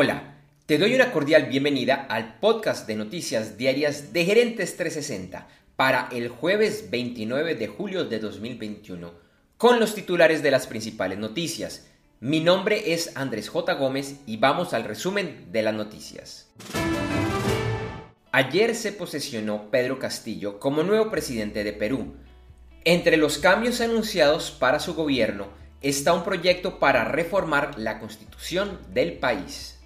Hola, te doy una cordial bienvenida al podcast de noticias diarias de Gerentes 360 para el jueves 29 de julio de 2021, con los titulares de las principales noticias. Mi nombre es Andrés J. Gómez y vamos al resumen de las noticias. Ayer se posesionó Pedro Castillo como nuevo presidente de Perú. Entre los cambios anunciados para su gobierno está un proyecto para reformar la constitución del país.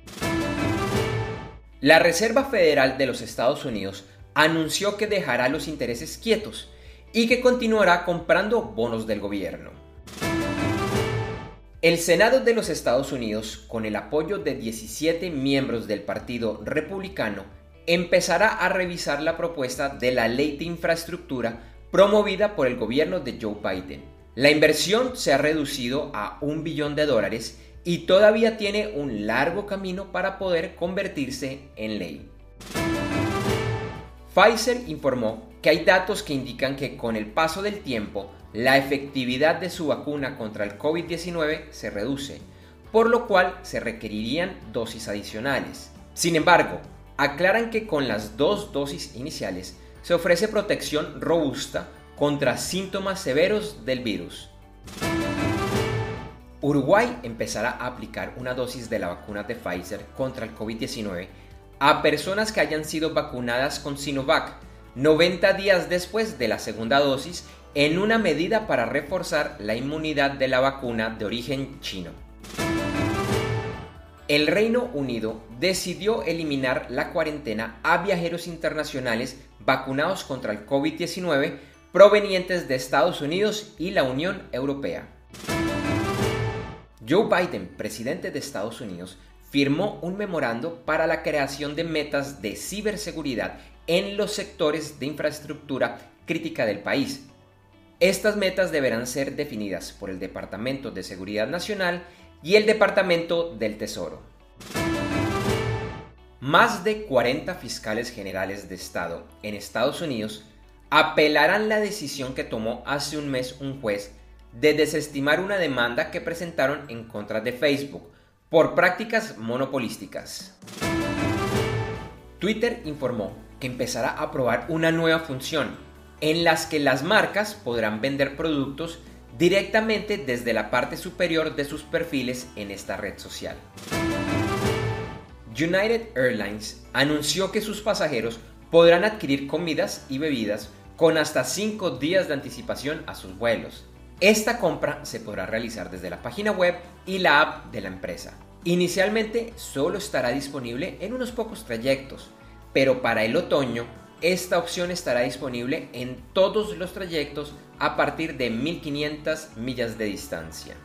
La Reserva Federal de los Estados Unidos anunció que dejará los intereses quietos y que continuará comprando bonos del gobierno. El Senado de los Estados Unidos, con el apoyo de 17 miembros del Partido Republicano, empezará a revisar la propuesta de la ley de infraestructura promovida por el gobierno de Joe Biden. La inversión se ha reducido a un billón de dólares y todavía tiene un largo camino para poder convertirse en ley. Pfizer informó que hay datos que indican que con el paso del tiempo la efectividad de su vacuna contra el COVID-19 se reduce, por lo cual se requerirían dosis adicionales. Sin embargo, aclaran que con las dos dosis iniciales se ofrece protección robusta contra síntomas severos del virus. Uruguay empezará a aplicar una dosis de la vacuna de Pfizer contra el COVID-19 a personas que hayan sido vacunadas con Sinovac 90 días después de la segunda dosis en una medida para reforzar la inmunidad de la vacuna de origen chino. El Reino Unido decidió eliminar la cuarentena a viajeros internacionales vacunados contra el COVID-19 provenientes de Estados Unidos y la Unión Europea. Joe Biden, presidente de Estados Unidos, firmó un memorando para la creación de metas de ciberseguridad en los sectores de infraestructura crítica del país. Estas metas deberán ser definidas por el Departamento de Seguridad Nacional y el Departamento del Tesoro. Más de 40 fiscales generales de Estado en Estados Unidos apelarán la decisión que tomó hace un mes un juez de desestimar una demanda que presentaron en contra de Facebook por prácticas monopolísticas. Twitter informó que empezará a probar una nueva función en las que las marcas podrán vender productos directamente desde la parte superior de sus perfiles en esta red social. United Airlines anunció que sus pasajeros podrán adquirir comidas y bebidas con hasta 5 días de anticipación a sus vuelos. Esta compra se podrá realizar desde la página web y la app de la empresa. Inicialmente solo estará disponible en unos pocos trayectos, pero para el otoño esta opción estará disponible en todos los trayectos a partir de 1500 millas de distancia.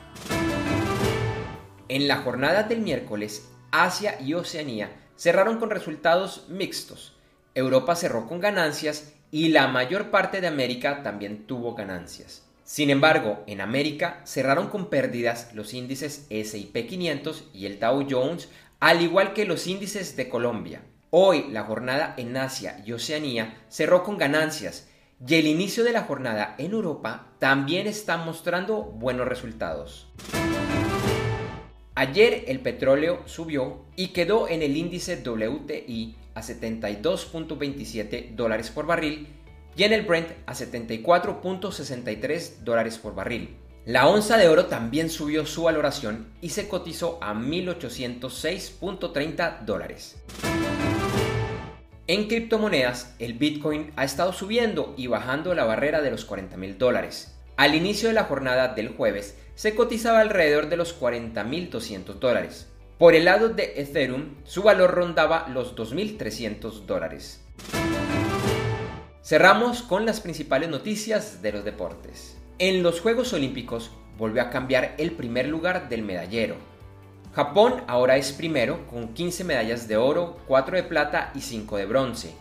En la jornada del miércoles, Asia y Oceanía cerraron con resultados mixtos. Europa cerró con ganancias y la mayor parte de América también tuvo ganancias. Sin embargo, en América cerraron con pérdidas los índices SP 500 y el Dow Jones, al igual que los índices de Colombia. Hoy la jornada en Asia y Oceanía cerró con ganancias y el inicio de la jornada en Europa también está mostrando buenos resultados. Ayer el petróleo subió y quedó en el índice WTI a 72.27 dólares por barril y en el Brent a 74.63 dólares por barril. La onza de oro también subió su valoración y se cotizó a 1.806.30 dólares. En criptomonedas, el Bitcoin ha estado subiendo y bajando la barrera de los 40 mil dólares. Al inicio de la jornada del jueves, se cotizaba alrededor de los 40.200 dólares. Por el lado de Ethereum, su valor rondaba los 2.300 dólares. Cerramos con las principales noticias de los deportes. En los Juegos Olímpicos volvió a cambiar el primer lugar del medallero. Japón ahora es primero con 15 medallas de oro, 4 de plata y 5 de bronce.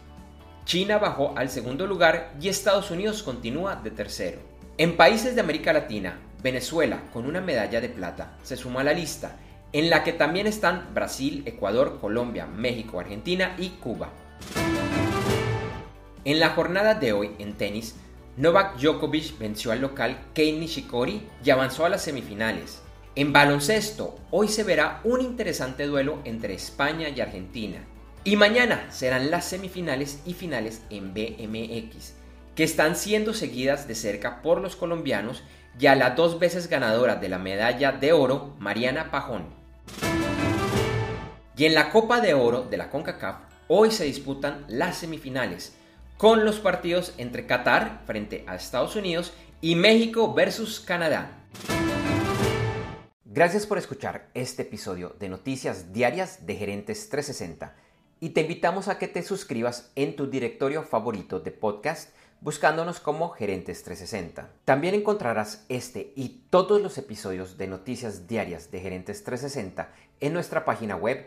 China bajó al segundo lugar y Estados Unidos continúa de tercero. En países de América Latina, Venezuela, con una medalla de plata, se suma a la lista, en la que también están Brasil, Ecuador, Colombia, México, Argentina y Cuba. En la jornada de hoy en tenis, Novak Djokovic venció al local Kei Nishikori y avanzó a las semifinales. En baloncesto, hoy se verá un interesante duelo entre España y Argentina. Y mañana serán las semifinales y finales en BMX, que están siendo seguidas de cerca por los colombianos y a la dos veces ganadora de la medalla de oro, Mariana Pajón. Y en la Copa de Oro de la CONCACAF, hoy se disputan las semifinales, con los partidos entre Qatar frente a Estados Unidos y México versus Canadá. Gracias por escuchar este episodio de Noticias Diarias de Gerentes 360 y te invitamos a que te suscribas en tu directorio favorito de podcast buscándonos como Gerentes 360. También encontrarás este y todos los episodios de Noticias Diarias de Gerentes 360 en nuestra página web